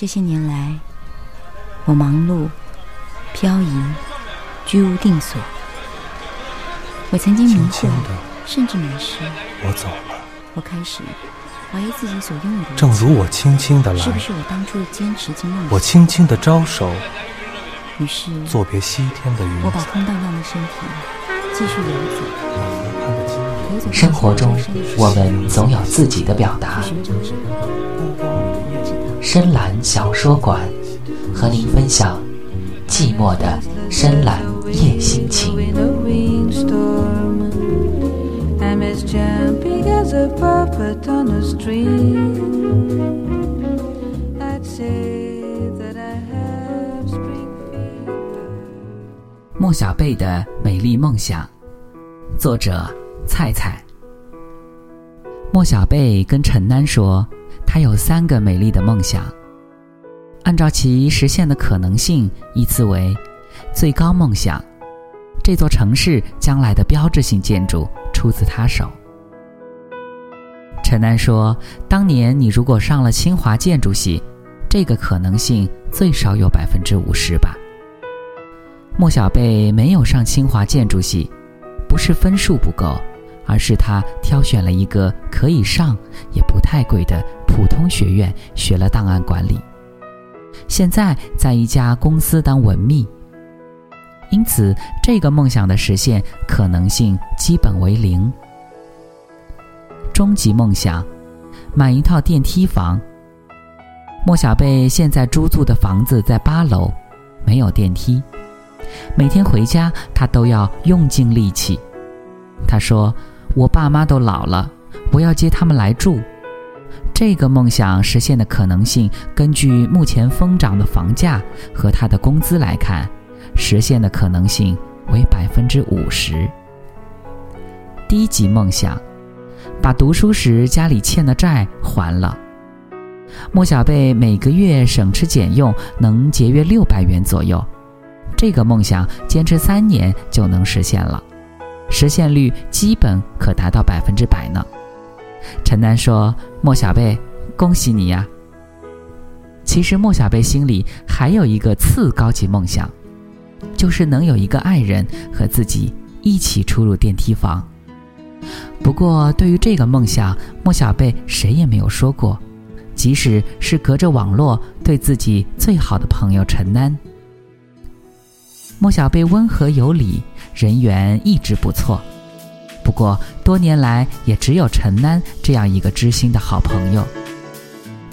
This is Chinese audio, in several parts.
这些年来，我忙碌、漂移、居无定所。我曾经迷惑，甚至迷失。我走了。我开始怀疑自己所拥有的。正如我轻轻的来，是不是我当初的坚持经梦？我轻轻的招手。于是，作别西天的云。我把空荡荡的身体继续游走。生活中，我们总有自己的表达。深蓝小说馆，和您分享寂寞的深蓝夜心情。莫小贝的美丽梦想，作者菜菜。莫小贝跟陈楠说，他有三个美丽的梦想，按照其实现的可能性，依次为：最高梦想，这座城市将来的标志性建筑出自他手。陈楠说：“当年你如果上了清华建筑系，这个可能性最少有百分之五十吧。”莫小贝没有上清华建筑系，不是分数不够，而是他挑选了一个可以上也不太贵的普通学院，学了档案管理。现在在一家公司当文秘，因此这个梦想的实现可能性基本为零。终极梦想，买一套电梯房。莫小贝现在租住的房子在八楼，没有电梯。每天回家，他都要用尽力气。他说：“我爸妈都老了，我要接他们来住。”这个梦想实现的可能性，根据目前疯涨的房价和他的工资来看，实现的可能性为百分之五十。低级梦想。把读书时家里欠的债还了。莫小贝每个月省吃俭用，能节约六百元左右。这个梦想坚持三年就能实现了，实现率基本可达到百分之百呢。陈楠说：“莫小贝，恭喜你呀！”其实莫小贝心里还有一个次高级梦想，就是能有一个爱人和自己一起出入电梯房。不过，对于这个梦想，莫小贝谁也没有说过，即使是隔着网络对自己最好的朋友陈楠。莫小贝温和有礼，人缘一直不错，不过多年来也只有陈楠这样一个知心的好朋友。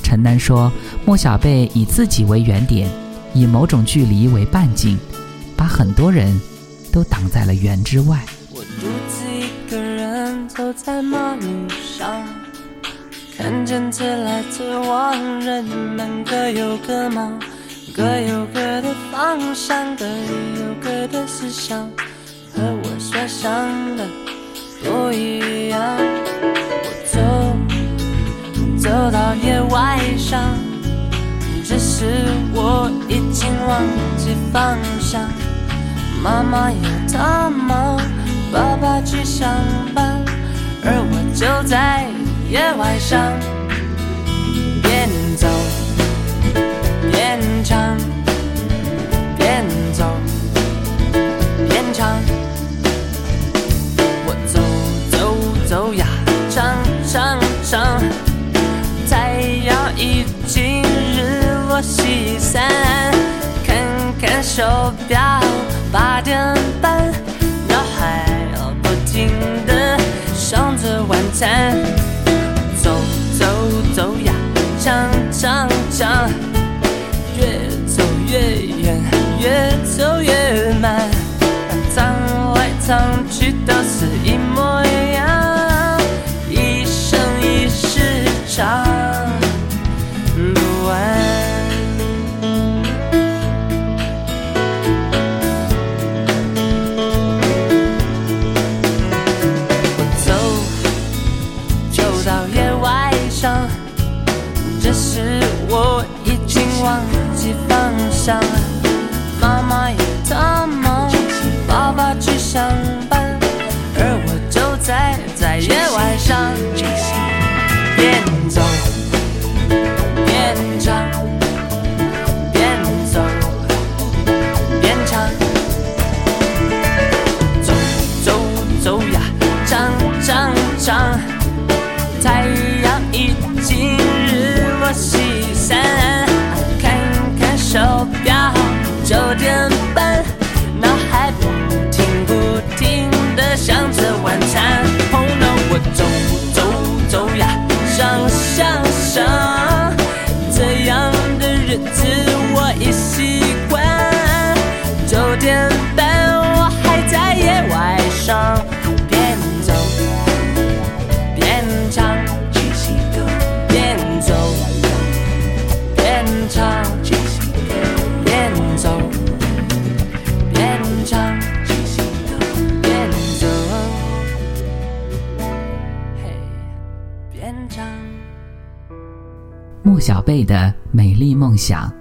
陈楠说：“莫小贝以自己为原点，以某种距离为半径，把很多人都挡在了圆之外。”我独自一个人走在马路上，看见自来自往，人们各有各忙，各有各的方向，各有各的思想，和我所想的是我已经忘记方向。妈妈有她忙，爸爸去上班。而我就在野外上，边走边唱，手表，八点半，脑海不停的。想着晚餐，走走走呀，唱唱唱，越走越远，越走越慢，藏来藏去都是一模一样，一生一世长。小贝的美丽梦想，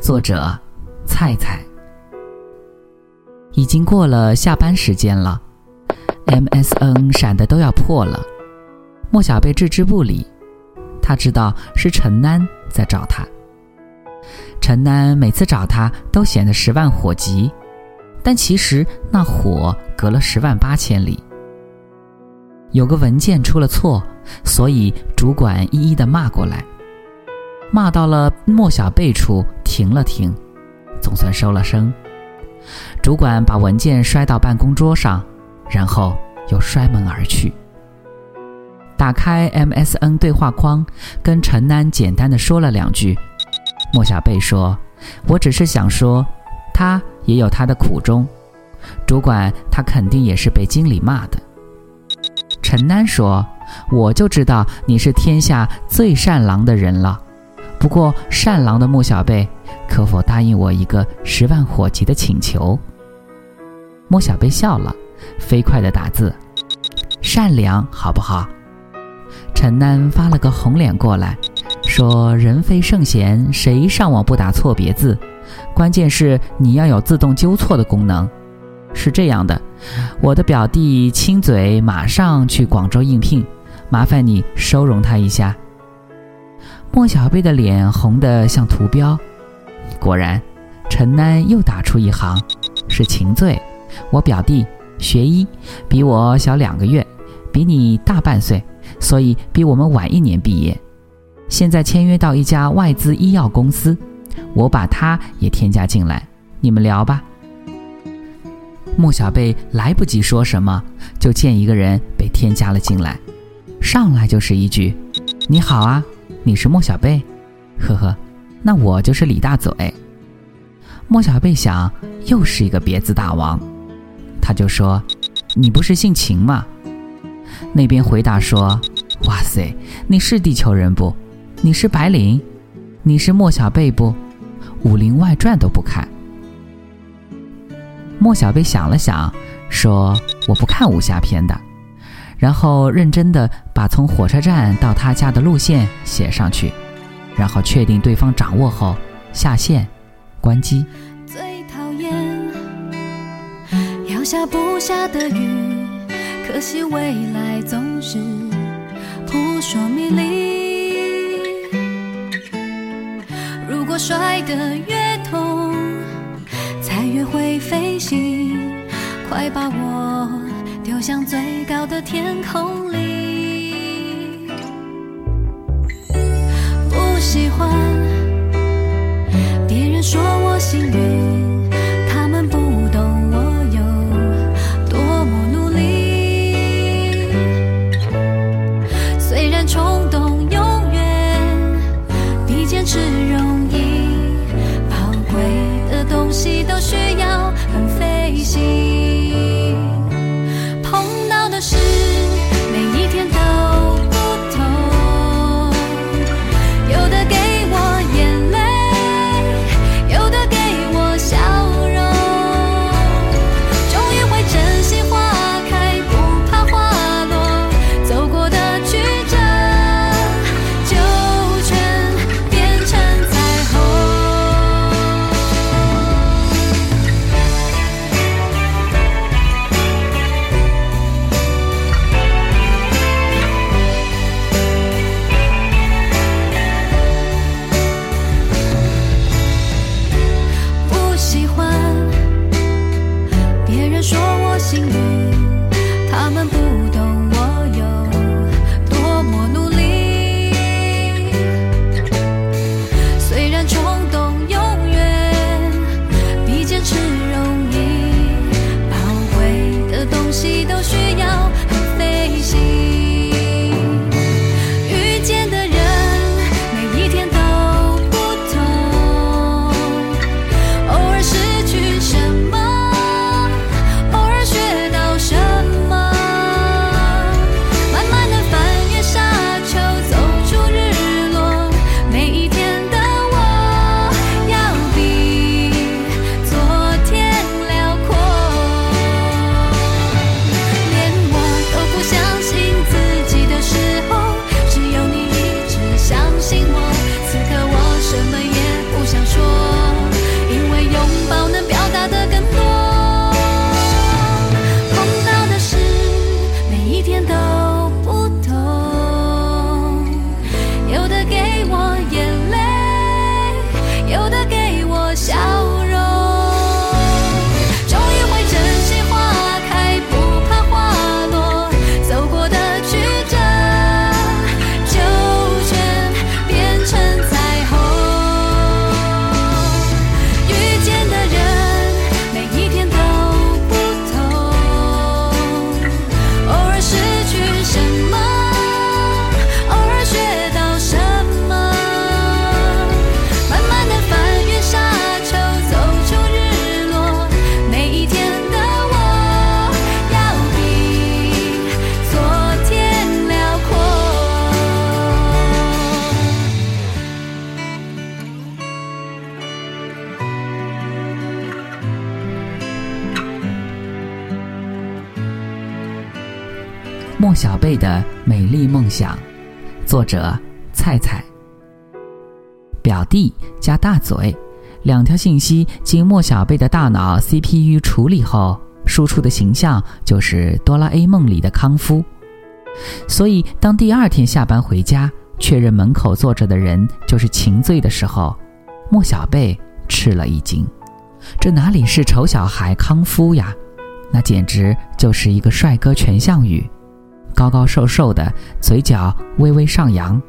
作者菜菜。已经过了下班时间了，MSN 闪的都要破了。莫小贝置之不理，他知道是陈楠在找他。陈楠每次找他都显得十万火急，但其实那火隔了十万八千里。有个文件出了错，所以主管一一的骂过来，骂到了莫小贝处停了停，总算收了声。主管把文件摔到办公桌上，然后又摔门而去。打开 MSN 对话框，跟陈楠简单的说了两句。莫小贝说：“我只是想说，他也有他的苦衷。主管他肯定也是被经理骂的。”陈楠说：“我就知道你是天下最善良的人了。不过善良的穆小贝，可否答应我一个十万火急的请求？”穆小贝笑了，飞快的打字：“善良好不好？”陈楠发了个红脸过来，说：“人非圣贤，谁上网不打错别字？关键是你要有自动纠错的功能。是这样的，我的表弟亲嘴马上去广州应聘，麻烦你收容他一下。”莫小贝的脸红得像图标。果然，陈楠又打出一行：“是秦醉。”我表弟学医，比我小两个月，比你大半岁，所以比我们晚一年毕业。现在签约到一家外资医药公司，我把他也添加进来，你们聊吧。莫小贝来不及说什么，就见一个人被添加了进来，上来就是一句：“你好啊，你是莫小贝？呵呵，那我就是李大嘴。”莫小贝想，又是一个别字大王。他就说：“你不是姓秦吗？”那边回答说：“哇塞，你是地球人不？你是白领？你是莫小贝不？《武林外传》都不看。”莫小贝想了想，说：“我不看武侠片的。”然后认真的把从火车站到他家的路线写上去，然后确定对方掌握后下线，关机。最讨厌要下不下的雨，可惜未来总是扑朔迷离。如果摔得越痛，才越会飞行，快把我丢向最高的天空里。喜欢别人说我幸运。者菜菜。表弟加大嘴，两条信息经莫小贝的大脑 CPU 处理后，输出的形象就是哆啦 A 梦里的康夫。所以，当第二天下班回家，确认门口坐着的人就是秦醉的时候，莫小贝吃了一惊。这哪里是丑小孩康夫呀？那简直就是一个帅哥全项羽，高高瘦瘦的，嘴角微微上扬。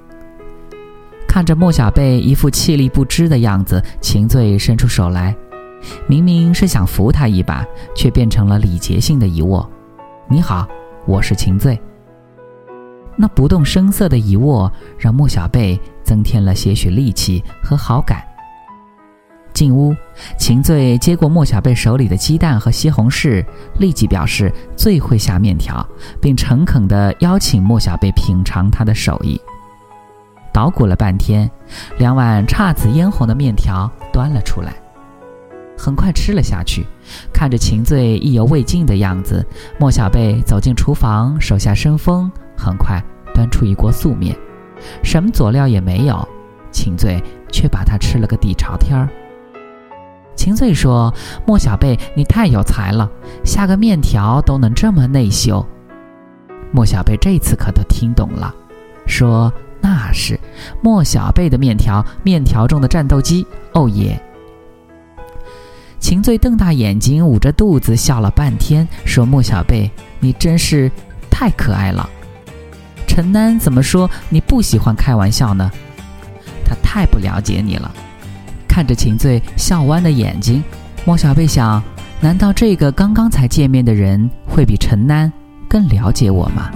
看着莫小贝一副气力不支的样子，秦醉伸出手来，明明是想扶他一把，却变成了礼节性的一握。你好，我是秦醉。那不动声色的一握，让莫小贝增添了些许力气和好感。进屋，秦醉接过莫小贝手里的鸡蛋和西红柿，立即表示最会下面条，并诚恳地邀请莫小贝品尝他的手艺。捣鼓了半天，两碗姹紫嫣红的面条端了出来，很快吃了下去。看着秦醉意犹未尽的样子，莫小贝走进厨房，手下生风，很快端出一锅素面，什么佐料也没有，秦醉却把它吃了个底朝天儿。秦醉说：“莫小贝，你太有才了，下个面条都能这么内秀。”莫小贝这次可都听懂了，说：“那是莫小贝的面条，面条中的战斗机，哦耶！”秦醉瞪大眼睛，捂着肚子笑了半天，说：“莫小贝，你真是太可爱了。陈楠怎么说你不喜欢开玩笑呢？他太不了解你了。”看着秦醉笑弯的眼睛，莫小贝想：难道这个刚刚才见面的人会比陈楠更了解我吗？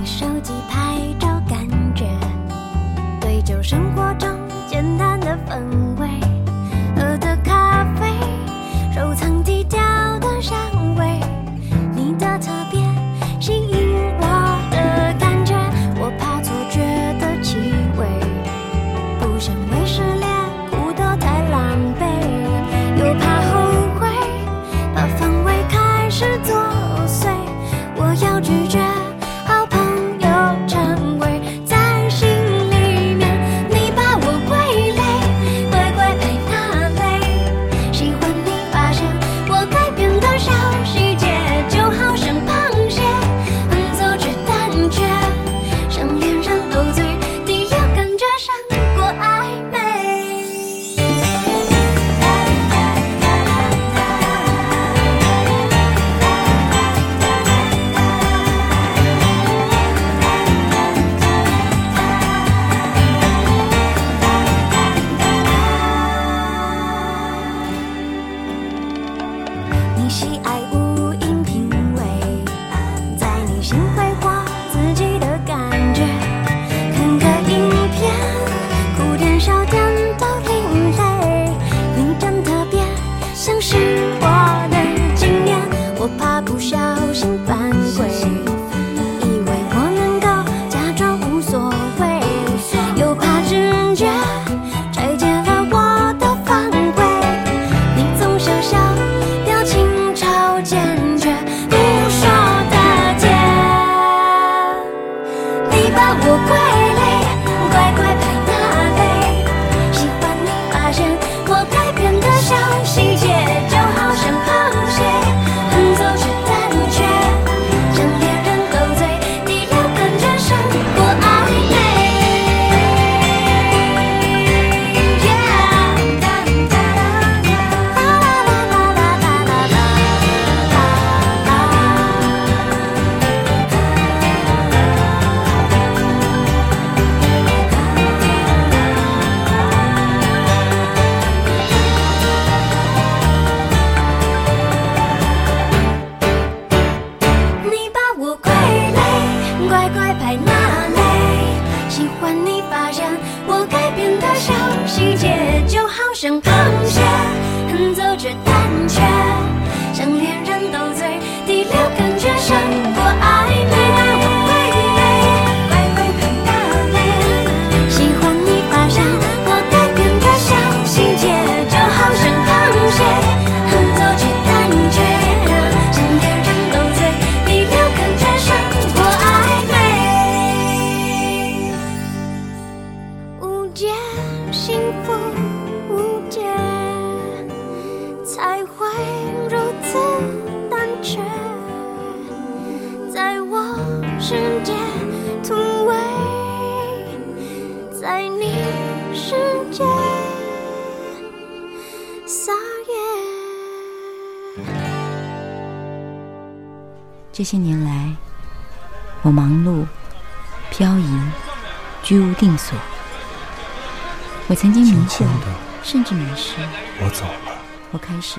甚至迷失。我走了。我开始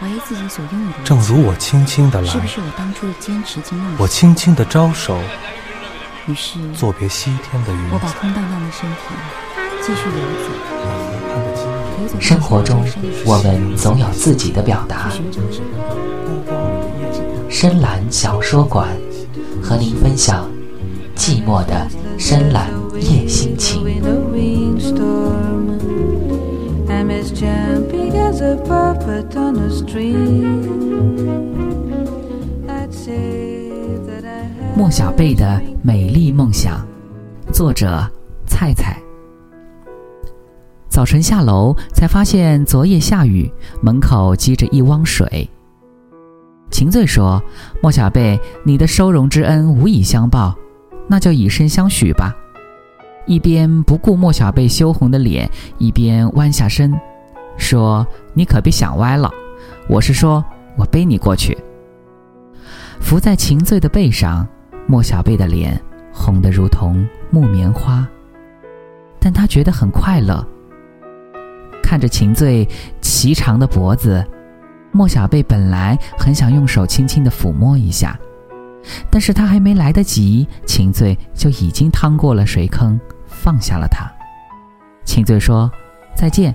怀疑自己所拥有的，正如我轻轻的来，是不是我当初的坚持及梦想？我轻轻的招手，于是，作别西天的云我把。空荡荡的身体继续游走，生活中我们总有自己的表达。深蓝小说馆和您分享寂寞的深蓝夜心情。Puppet on a string. I'd say that I have 莫小贝的美丽梦想，作者菜菜。早晨下楼才发现昨夜下雨，门口积着一汪水。秦醉说：“莫小贝，你的收容之恩无以相报，那就以身相许吧。”一边不顾莫小贝羞红的脸，一边弯下身，说：“你可别想歪了，我是说我背你过去。”伏在秦醉的背上，莫小贝的脸红得如同木棉花，但他觉得很快乐。看着秦醉颀长的脖子，莫小贝本来很想用手轻轻的抚摸一下，但是他还没来得及，秦醉就已经趟过了水坑，放下了他。秦醉说：“再见，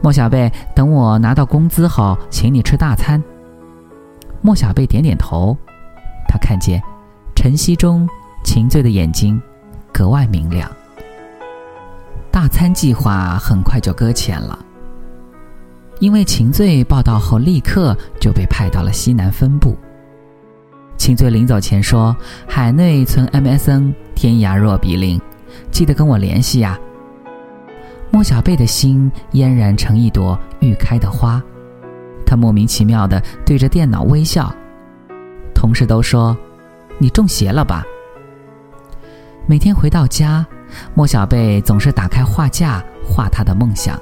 莫小贝，等我拿到工资后，请你吃大餐。”莫小贝点点头，他看见晨曦中秦醉的眼睛格外明亮。大餐计划很快就搁浅了，因为秦醉报道后立刻就被派到了西南分部。秦醉临走前说：“海内存 MSN，天涯若比邻，记得跟我联系呀。”莫小贝的心嫣然成一朵欲开的花，他莫名其妙地对着电脑微笑。同事都说：“你中邪了吧？”每天回到家，莫小贝总是打开画架画他的梦想，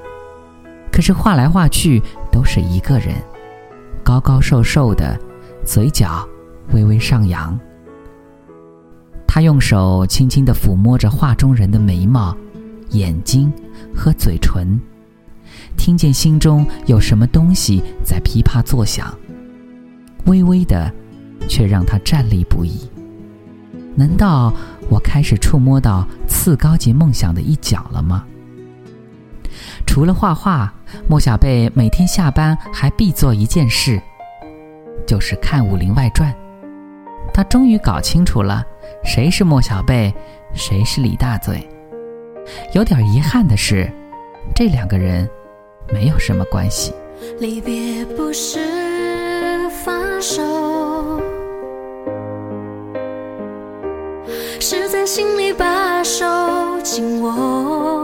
可是画来画去都是一个人，高高瘦瘦的，嘴角微微上扬。他用手轻轻地抚摸着画中人的眉毛、眼睛和嘴唇，听见心中有什么东西在噼啪作响，微微的，却让他站立不已。难道我开始触摸到次高级梦想的一角了吗？除了画画，莫小贝每天下班还必做一件事，就是看《武林外传》。他终于搞清楚了，谁是莫小贝，谁是李大嘴。有点遗憾的是，这两个人没有什么关系。离别不是放手，是在心里把手紧握。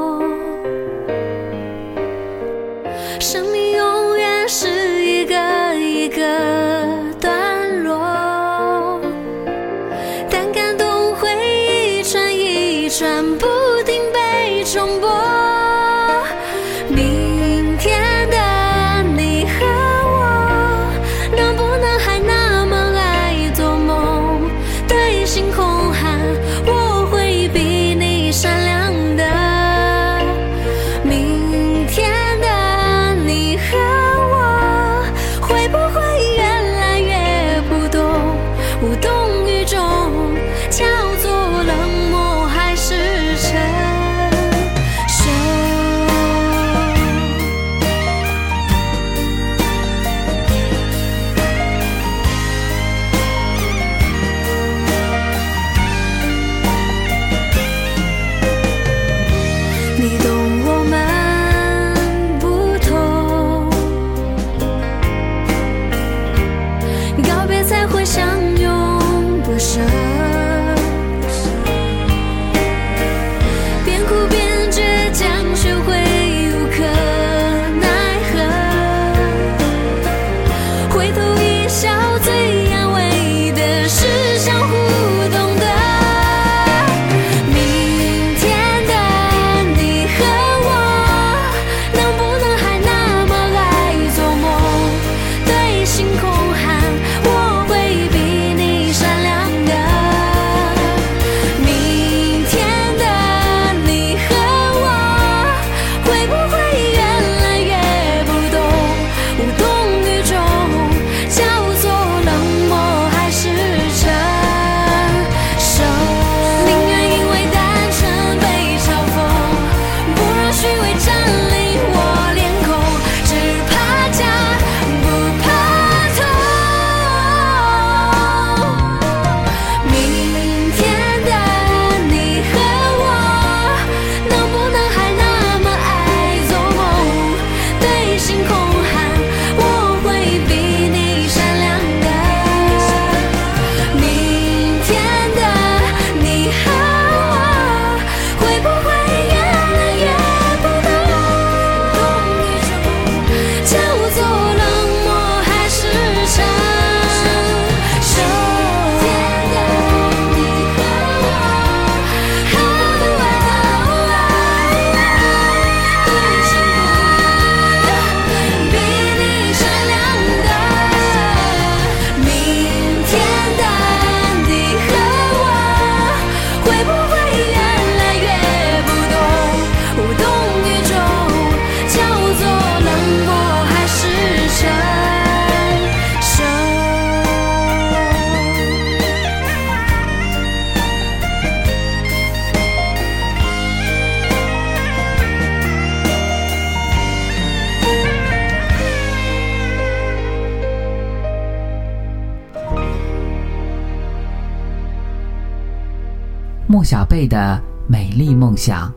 贝的美丽梦想，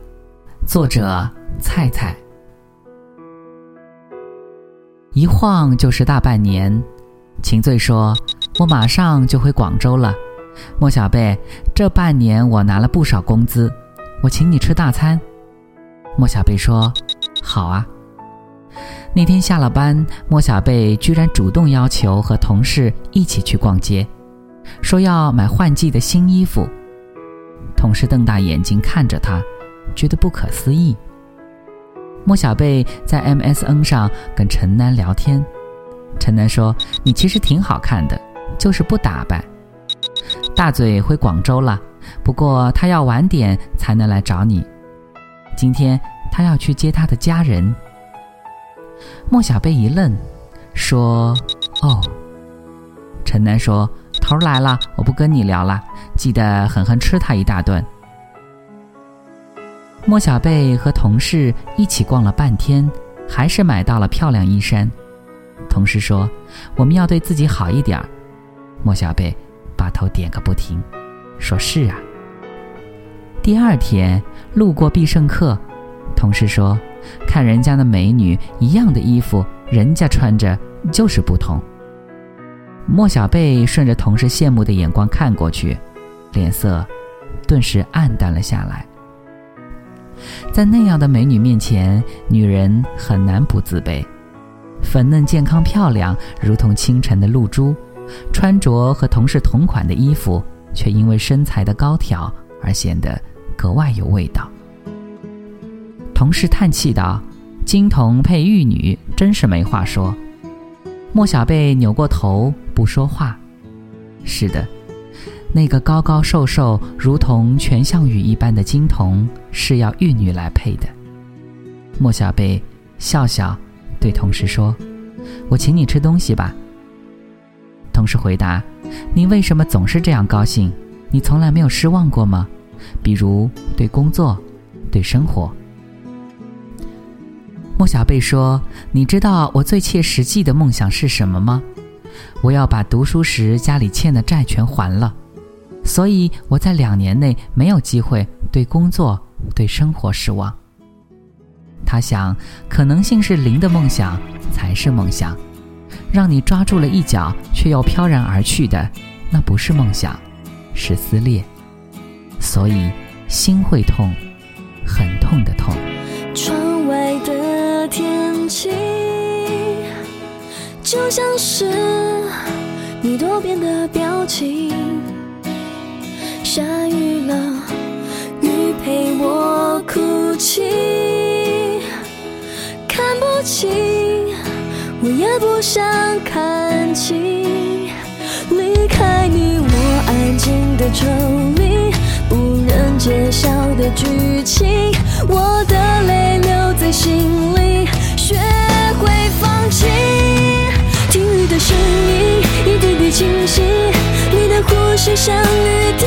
作者菜菜。一晃就是大半年，秦醉说：“我马上就回广州了。”莫小贝，这半年我拿了不少工资，我请你吃大餐。莫小贝说：“好啊。”那天下了班，莫小贝居然主动要求和同事一起去逛街，说要买换季的新衣服。同事瞪大眼睛看着他，觉得不可思议。莫小贝在 MSN 上跟陈楠聊天，陈楠说：“你其实挺好看的，就是不打扮。”大嘴回广州了，不过他要晚点才能来找你。今天他要去接他的家人。莫小贝一愣，说：“哦。”陈楠说：“头来了，我不跟你聊了，记得狠狠吃他一大顿。”莫小贝和同事一起逛了半天，还是买到了漂亮衣衫。同事说：“我们要对自己好一点。”莫小贝把头点个不停，说是啊。第二天路过必胜客，同事说：“看人家的美女，一样的衣服，人家穿着就是不同。”莫小贝顺着同事羡慕的眼光看过去，脸色顿时暗淡了下来。在那样的美女面前，女人很难不自卑。粉嫩、健康、漂亮，如同清晨的露珠，穿着和同事同款的衣服，却因为身材的高挑而显得格外有味道。同事叹气道：“金童配玉女，真是没话说。”莫小贝扭过头。不说话，是的，那个高高瘦瘦如同全项羽一般的金童是要玉女来配的。莫小贝笑笑，对同事说：“我请你吃东西吧。”同事回答：“你为什么总是这样高兴？你从来没有失望过吗？比如对工作，对生活。”莫小贝说：“你知道我最切实际的梦想是什么吗？”我要把读书时家里欠的债全还了，所以我在两年内没有机会对工作、对生活失望。他想，可能性是零的梦想才是梦想，让你抓住了一角却又飘然而去的，那不是梦想，是撕裂。所以心会痛，很痛的痛。窗外的天气。就像是你多变的表情，下雨了，雨陪我哭泣，看不清，我也不想看清，离开你，我安静的抽离，不忍揭晓的剧情，我的泪留在心里，学会放弃。的声音，一滴滴清晰。你的呼吸像雨滴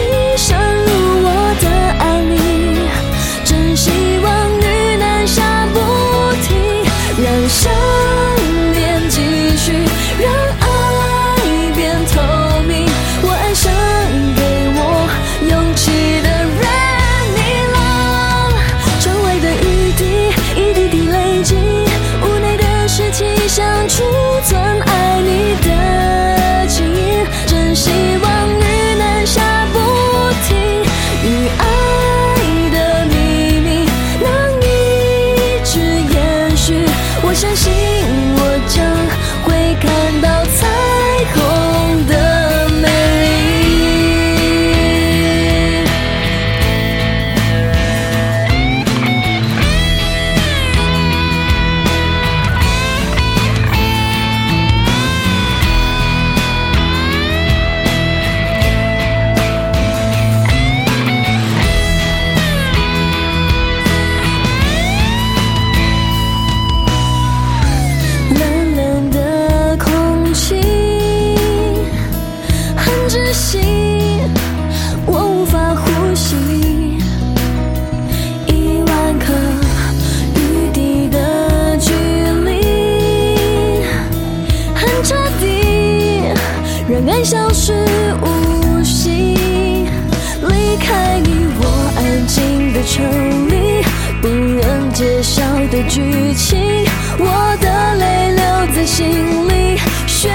剧情，我的泪留在心里，学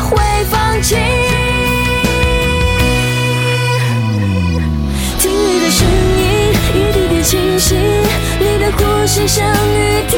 会放弃。听你的声音，一滴滴清晰，你的呼吸像雨滴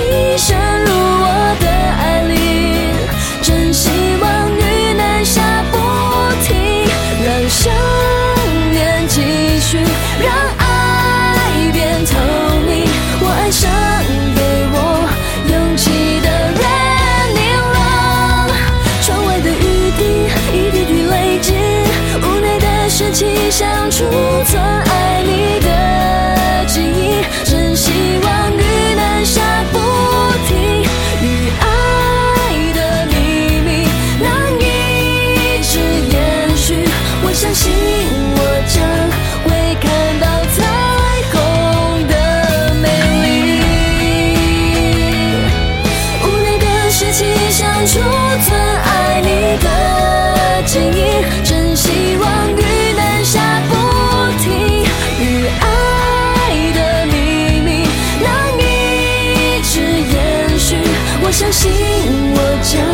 我将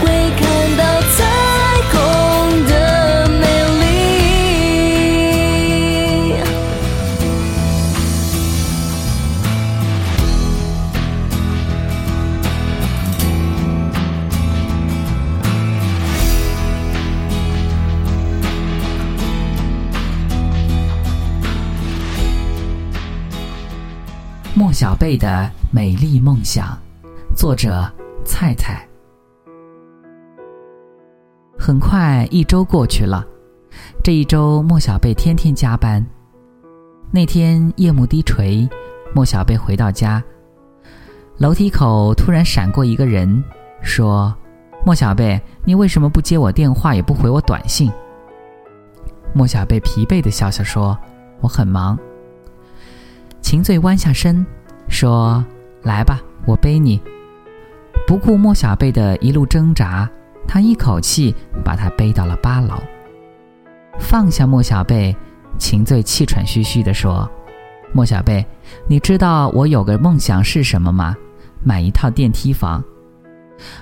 会看到彩虹的美丽。莫小贝的美丽梦想，作者菜菜。很快一周过去了，这一周莫小贝天天加班。那天夜幕低垂，莫小贝回到家，楼梯口突然闪过一个人，说：“莫小贝，你为什么不接我电话，也不回我短信？”莫小贝疲惫的笑笑说：“我很忙。”秦醉弯下身，说：“来吧，我背你。”不顾莫小贝的一路挣扎，他一口气把他背到了八楼。放下莫小贝，秦醉气喘吁吁地说：“莫小贝，你知道我有个梦想是什么吗？买一套电梯房。”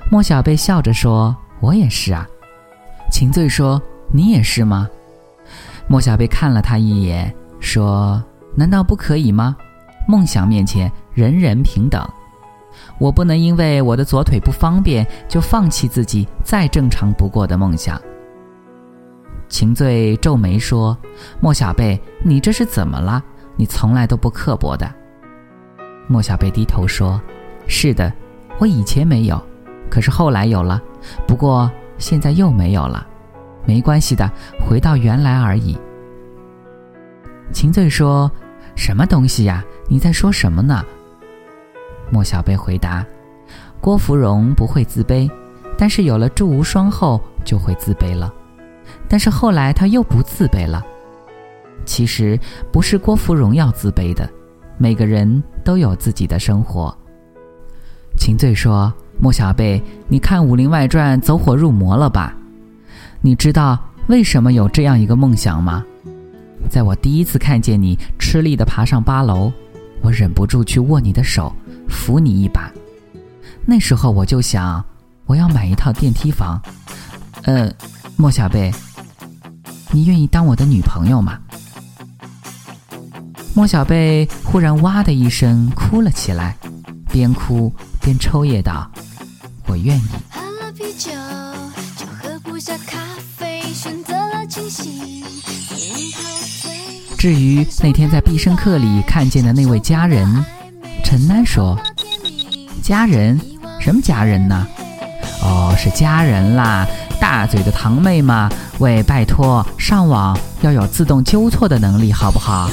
莫小贝笑着说：“我也是啊。”秦醉说：“你也是吗？”莫小贝看了他一眼，说：“难道不可以吗？梦想面前，人人平等。我不能因为我的左腿不方便，就放弃自己再正常不过的梦想。”秦醉皱眉说：“莫小贝，你这是怎么了？你从来都不刻薄的。”莫小贝低头说：“是的，我以前没有，可是后来有了，不过现在又没有了。没关系的，回到原来而已。”秦醉说：“什么东西呀？你在说什么呢？”莫小贝回答：“郭芙蓉不会自卑，但是有了祝无双后就会自卑了。但是后来她又不自卑了。其实不是郭芙蓉要自卑的，每个人都有自己的生活。”秦醉说：“莫小贝，你看《武林外传》走火入魔了吧？你知道为什么有这样一个梦想吗？在我第一次看见你吃力地爬上八楼，我忍不住去握你的手，扶你一把。那时候我就想，我要买一套电梯房。呃，莫小贝，你愿意当我的女朋友吗？”莫小贝忽然哇的一声哭了起来，边哭边抽噎道：“我愿意。”喝了啤酒就喝不下咖啡，选择了清醒。至于那天在必胜客里看见的那位佳人，陈楠说：“家人？什么家人呢？哦，是家人啦，大嘴的堂妹嘛。喂，拜托，上网要有自动纠错的能力，好不好？”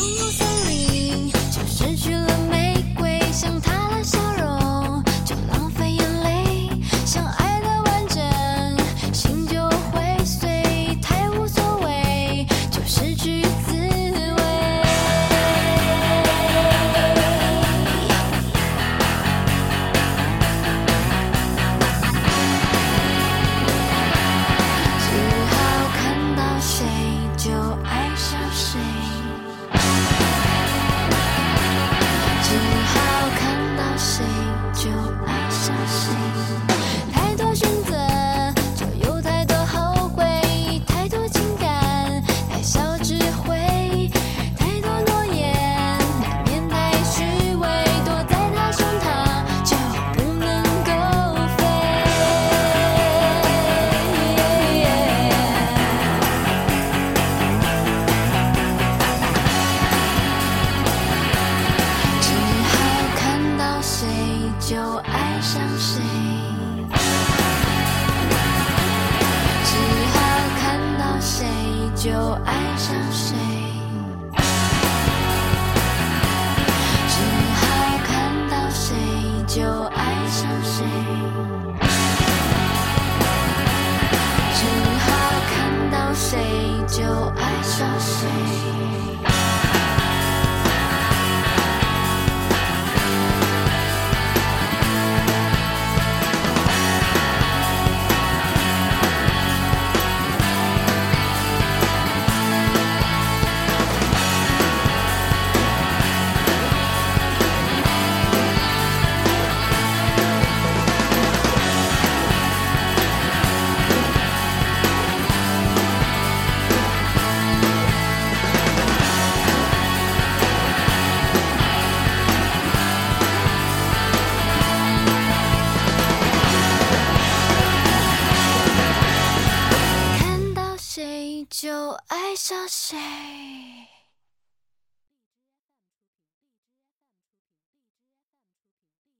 又爱上谁。